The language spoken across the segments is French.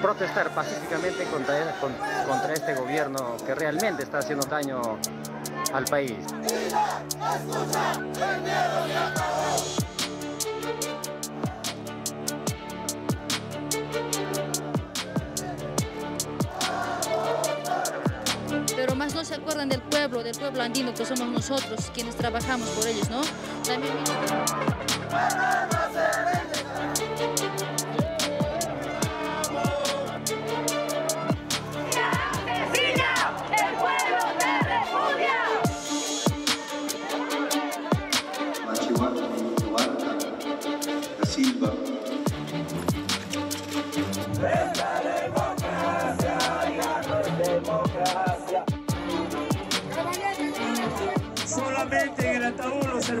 protestar pacíficamente contra, contra este gobierno que realmente está haciendo daño al país. Pero más no se acuerdan del pueblo, del pueblo andino que somos nosotros, quienes trabajamos por ellos, ¿no? También...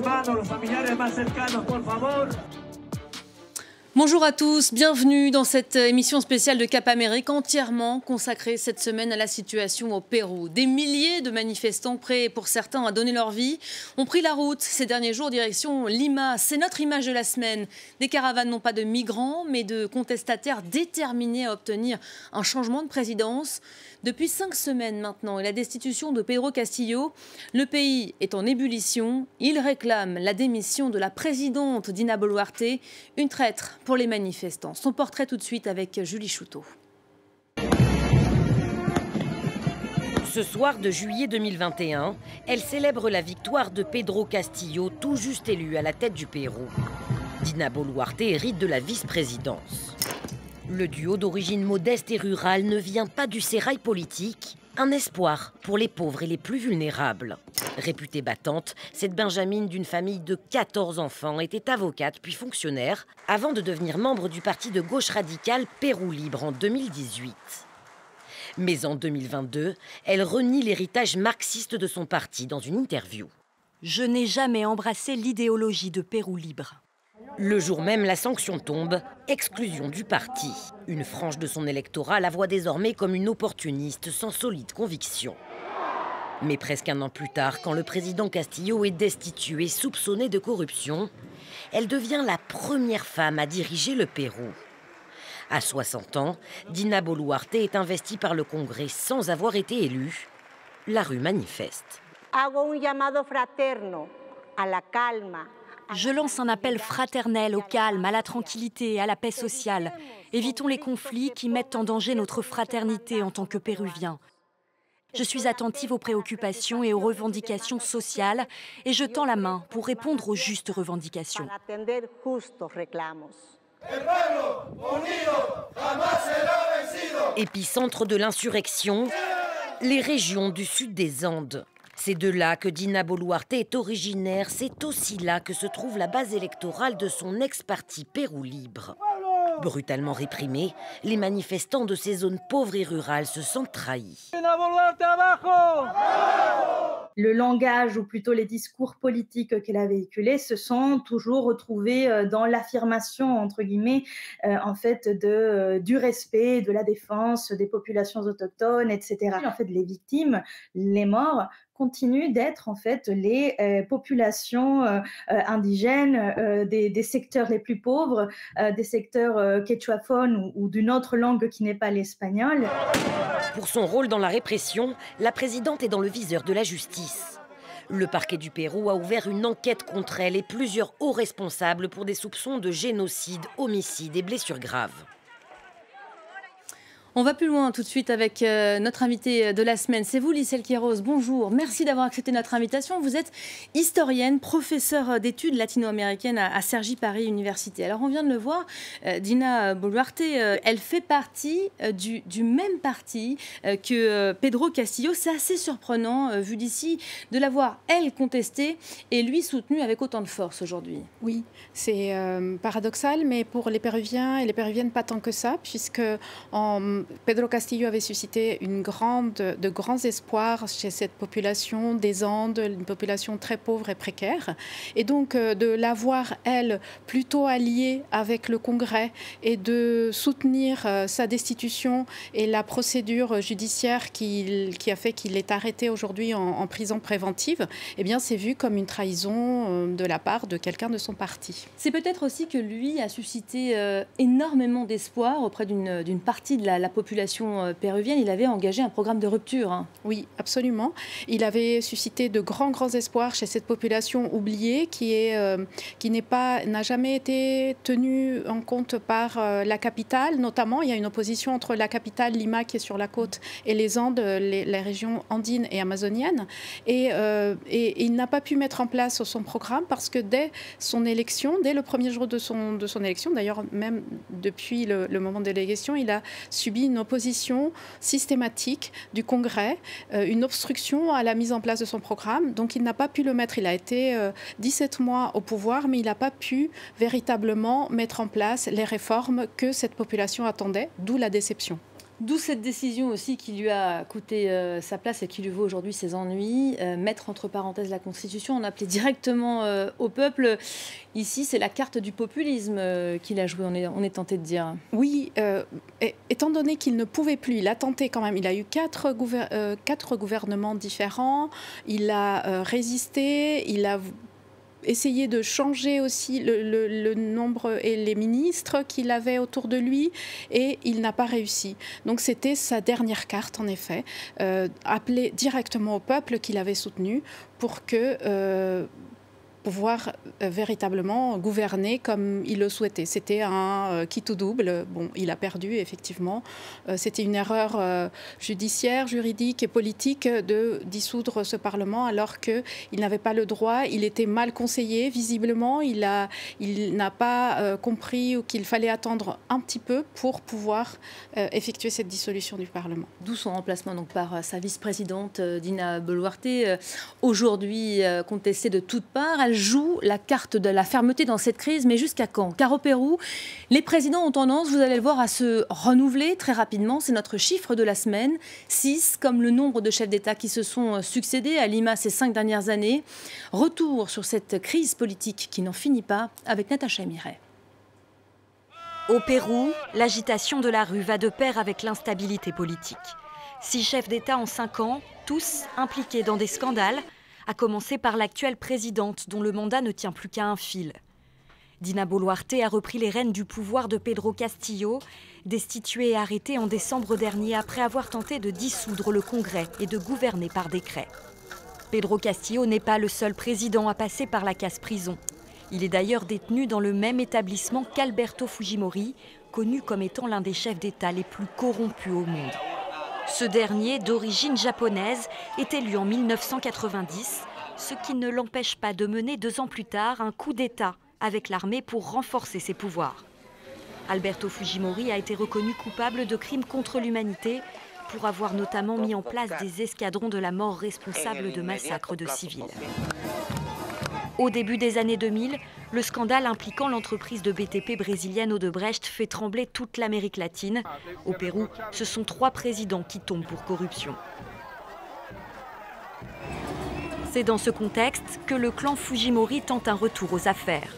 los familiares más cercanos, por favor. Bonjour à tous, bienvenue dans cette émission spéciale de Cap Amérique entièrement consacrée cette semaine à la situation au Pérou. Des milliers de manifestants prêts pour certains à donner leur vie ont pris la route ces derniers jours direction Lima. C'est notre image de la semaine. Des caravanes non pas de migrants mais de contestataires déterminés à obtenir un changement de présidence. Depuis cinq semaines maintenant et la destitution de Pedro Castillo, le pays est en ébullition. Il réclame la démission de la présidente Dina Boluarte, une traître pour les manifestants. Son portrait tout de suite avec Julie Chouteau. Ce soir de juillet 2021, elle célèbre la victoire de Pedro Castillo, tout juste élu à la tête du Pérou. Dina Boluarte hérite de la vice-présidence. Le duo d'origine modeste et rurale ne vient pas du sérail politique, un espoir pour les pauvres et les plus vulnérables. Réputée battante, cette Benjamine d'une famille de 14 enfants était avocate puis fonctionnaire avant de devenir membre du parti de gauche radicale Pérou Libre en 2018. Mais en 2022, elle renie l'héritage marxiste de son parti dans une interview. Je n'ai jamais embrassé l'idéologie de Pérou Libre. Le jour même, la sanction tombe, exclusion du parti. Une frange de son électorat la voit désormais comme une opportuniste sans solide conviction. Mais presque un an plus tard, quand le président Castillo est destitué, soupçonné de corruption, elle devient la première femme à diriger le Pérou. À 60 ans, Dina Boluarte est investie par le Congrès sans avoir été élue. La rue manifeste. Hago un llamado fraterno a la calma, je lance un appel fraternel au calme, à la tranquillité, à la paix sociale. Évitons les conflits qui mettent en danger notre fraternité en tant que Péruviens. Je suis attentive aux préoccupations et aux revendications sociales et je tends la main pour répondre aux justes revendications. Épicentre de l'insurrection, les régions du sud des Andes. C'est de là que Dina Boluarte est originaire, c'est aussi là que se trouve la base électorale de son ex-parti Pérou Libre. Brutalement réprimés, les manifestants de ces zones pauvres et rurales se sentent trahis. Le langage, ou plutôt les discours politiques qu'elle a véhiculés, se sont toujours retrouvés euh, dans l'affirmation, entre guillemets, euh, en fait, de, euh, du respect, de la défense des populations autochtones, etc. En fait, les victimes, les morts, continuent d'être en fait les populations indigènes des, secteurs les plus pauvres, des secteurs quechuaphones ou d'une autre langue qui n'est pas l'espagnol. Pour son rôle dans la répression, la présidente est dans le viseur de la justice. Le parquet du Pérou a ouvert une enquête contre elle et plusieurs hauts responsables pour des soupçons de génocide, homicide et blessures graves. On va plus loin tout de suite avec euh, notre invité de la semaine. C'est vous, Lissel Quiroz. Bonjour. Merci d'avoir accepté notre invitation. Vous êtes historienne, professeure d'études latino-américaines à, Sergi Paris Université. Alors, on vient de le voir, euh, Dina Boluarte, euh, elle fait partie du, du, même parti que Pedro Castillo. C'est assez surprenant, vu d'ici, de l'avoir, elle, contestée et lui soutenu avec autant de force aujourd'hui. Oui, c'est paradoxal, mais pour les Péruviens et les Péruviennes, pas tant que ça, puisque en Pedro Castillo avait suscité de grands espoirs chez cette population des Andes, une population très pauvre et précaire. Et donc de l'avoir, elle, plutôt alliée avec le Congrès et de soutenir sa destitution et la procédure judiciaire qui, a fait qu'il est arrêté aujourd'hui en, prison préventive, eh bien c'est vu comme une trahison de la part de quelqu'un de son parti. C'est peut-être aussi que lui a suscité énormément d'espoir auprès d'une partie de la, population euh, péruvienne. Il avait engagé un programme de rupture. Hein. Oui, absolument. Il avait suscité de grands, grands espoirs chez cette population oubliée qui est, euh, qui n'est pas, n'a jamais été tenue en compte par euh, la capitale. Notamment, il y a une opposition entre la capitale Lima qui est sur la côte et les Andes, les, régions andines et amazoniennes. Et, il n'a pas pu mettre en place son programme parce que dès son élection, dès le premier jour de son, de son élection, d'ailleurs même depuis le, le moment de l'élection, il a subi une opposition systématique du Congrès, euh, une obstruction à la mise en place de son programme. Donc il n'a pas pu le mettre. Il a été 17 euh, mois au pouvoir, mais il n'a pas pu véritablement mettre en place les réformes que cette population attendait, d'où la déception. D'où cette décision aussi qui lui a coûté euh, sa place et qui lui vaut aujourd'hui ses ennuis. Euh, mettre entre parenthèses la Constitution, on appelait directement euh, au peuple. Ici, c'est la carte du populisme qu'il a joué, on est, tenté de dire. Oui, étant donné qu'il ne pouvait plus, il a tenté quand même. Il a eu quatre gouvernements différents. Il a résisté, il a essayer de changer aussi le, nombre et les ministres qu'il avait autour de lui et il n'a pas réussi. Donc c'était sa dernière carte en effet, euh, appeler directement au peuple qu'il avait soutenu pour que euh, pouvoir euh, véritablement gouverner comme il le souhaitait. C'était un euh, qui tout double. Bon, il a perdu, effectivement. Euh, c'était une erreur judiciaire, juridique et politique de dissoudre ce Parlement alors qu'il n'avait pas le droit. Il était mal conseillé, visiblement. Il n'a il pas compris qu'il fallait attendre un petit peu pour pouvoir effectuer cette dissolution du Parlement. D'où son remplacement donc, par sa vice-présidente Dina Boluarte, aujourd'hui contestée de toutes parts. Joue la carte de la fermeté dans cette crise, mais jusqu'à quand? Car au Pérou, les présidents ont tendance, vous allez le voir, à se renouveler très rapidement. C'est notre chiffre de la semaine. 6, comme le nombre de chefs d'État qui se sont succédés à Lima ces cinq dernières années. Retour sur cette crise politique qui n'en finit pas avec Natacha Miret. Au Pérou, l'agitation de la rue va de pair avec l'instabilité politique. Six chefs d'État en cinq ans, tous impliqués dans des scandales, à commencer par l'actuelle présidente dont le mandat ne tient plus qu'à un fil. Dina Boluarte a repris les rênes du pouvoir de Pedro Castillo, destitué et arrêté en décembre dernier après avoir tenté de dissoudre le Congrès et de gouverner par décret. Pedro Castillo n'est pas le seul président à passer par la casse-prison. Il est d'ailleurs détenu dans le même établissement qu'Alberto Fujimori, connu comme étant l'un des chefs d'État les plus corrompus au monde. Ce dernier, d'origine japonaise, est élu en 1990, ce qui ne l'empêche pas de mener deux ans plus tard un coup d'État avec l'armée pour renforcer ses pouvoirs. Alberto Fujimori a été reconnu coupable de crimes contre l'humanité pour avoir notamment mis en place des escadrons de la mort responsables de massacres de civils. Au début des années 2000, le scandale impliquant l'entreprise de BTP brésilienne Odebrecht fait trembler toute l'Amérique latine. Au Pérou, ce sont trois présidents qui tombent pour corruption. C'est dans ce contexte que le clan Fujimori tente un retour aux affaires.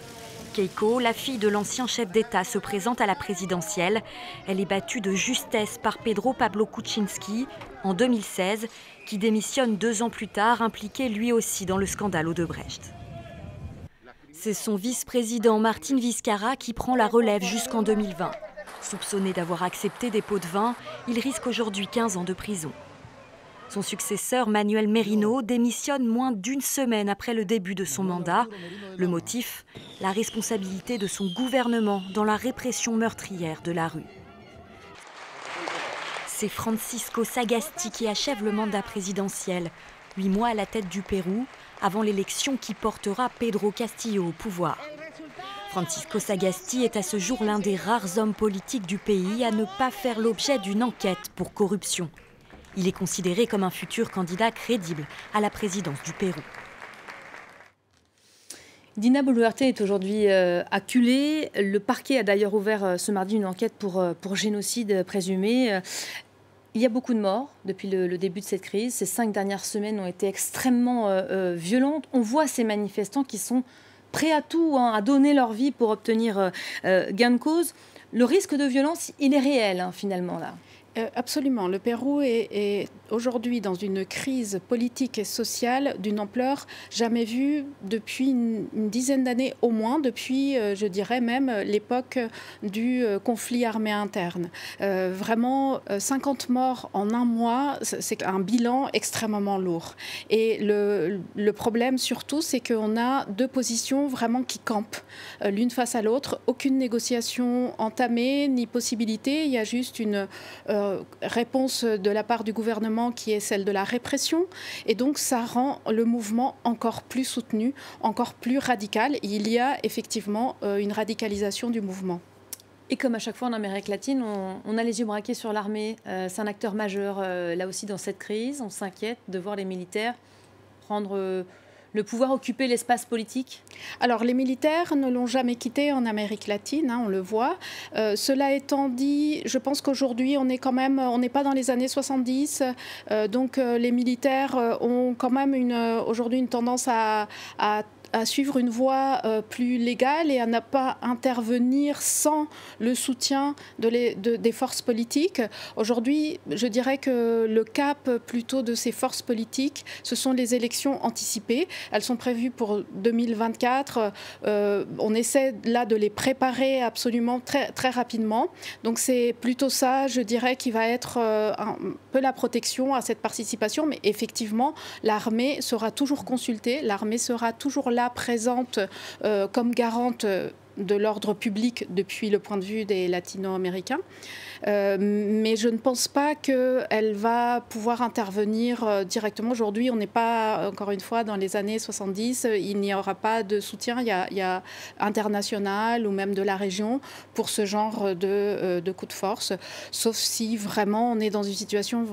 Keiko, la fille de l'ancien chef d'État, se présente à la présidentielle. Elle est battue de justesse par Pedro Pablo Kuczynski en 2016, qui démissionne deux ans plus tard, impliqué lui aussi dans le scandale Odebrecht. C'est son vice-président Martin Vizcarra qui prend la relève jusqu'en 2020. Soupçonné d'avoir accepté des pots de vin, il risque aujourd'hui 15 ans de prison. Son successeur Manuel Merino démissionne moins d'une semaine après le début de son mandat. Le motif La responsabilité de son gouvernement dans la répression meurtrière de la rue. C'est Francisco Sagasti qui achève le mandat présidentiel. Huit mois à la tête du Pérou, avant l'élection qui portera Pedro Castillo au pouvoir. Francisco Sagasti est à ce jour l'un des rares hommes politiques du pays à ne pas faire l'objet d'une enquête pour corruption. Il est considéré comme un futur candidat crédible à la présidence du Pérou. Dina Boluarte est aujourd'hui euh, acculée. Le parquet a d'ailleurs ouvert euh, ce mardi une enquête pour, euh, pour génocide présumé. Il y a beaucoup de morts depuis le, début de cette crise. Ces cinq dernières semaines ont été extrêmement violentes. On voit ces manifestants qui sont prêts à tout, hein, à donner leur vie pour obtenir gain de cause. Le risque de violence, il est réel hein, finalement là. Absolument. Le Pérou est aujourd'hui dans une crise politique et sociale d'une ampleur jamais vue depuis une, dizaine d'années au moins, depuis, euh, je dirais même, l'époque du euh, conflit armé interne. Euh, vraiment, 50 morts en un mois, c'est un bilan extrêmement lourd. Et le problème surtout, c'est qu'on a deux positions vraiment qui campent l'une face à l'autre. Aucune négociation entamée, ni possibilité. Il y a juste une réponse de la part du gouvernement qui est celle de la répression. Et donc, ça rend le mouvement encore plus soutenu, encore plus radical. il y a effectivement euh, une radicalisation du mouvement. Et comme à chaque fois en Amérique latine, on, a les yeux braqués sur l'armée. Euh, c'est un acteur majeur euh, là aussi dans cette crise. On s'inquiète de voir les militaires prendre le pouvoir occuper l'espace politique? Alors les militaires ne l'ont jamais quitté en Amérique latine, hein, on le voit. Euh, cela étant dit, je pense qu'aujourd'hui on est quand même, on n'est pas dans les années 70, euh, donc euh, les militaires ont quand même aujourd'hui une tendance à, à à suivre une voie euh, plus légale et à ne pas intervenir sans le soutien de des forces politiques. Aujourd'hui, je dirais que le cap plutôt de ces forces politiques, ce sont les élections anticipées. Elles sont prévues pour 2024. Euh, on essaie là de les préparer absolument très, très rapidement. Donc c'est plutôt ça, je dirais, qui va être euh, un peu la protection à cette participation. Mais effectivement, l'armée sera toujours consultée, l'armée sera toujours là présente euh, comme garante de l'ordre public depuis le point de vue des latino-américains. Euh, mais je ne pense pas qu'elle va pouvoir intervenir euh, directement. Aujourd'hui, on n'est pas, encore une fois, dans les années 70. Il n'y aura pas de soutien il y, a, international ou même de la région pour ce genre de, euh, de coup de force, sauf si vraiment on est dans une situation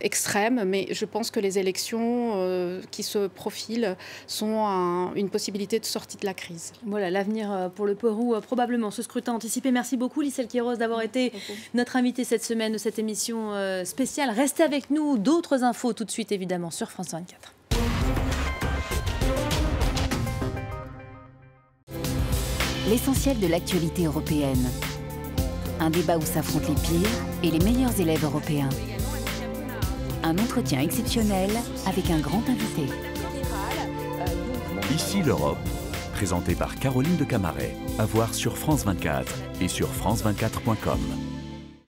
extrême. Mais je pense que les élections qui se profilent sont une possibilité de sortie de la crise. Voilà, l'avenir pour le Pérou, probablement ce scrutin anticipé. Merci beaucoup, Lisselle Quiroz, d'avoir été notre invité cette semaine de cette émission euh, spéciale. Restez avec nous, d'autres infos tout de suite évidemment sur France 24. L'essentiel de l'actualité européenne. Un débat où s'affrontent les pires et les meilleurs élèves européens. Un entretien exceptionnel avec un grand invité. Ici l'Europe, présenté par Caroline de Camaret, à voir sur France 24 et sur France24.com.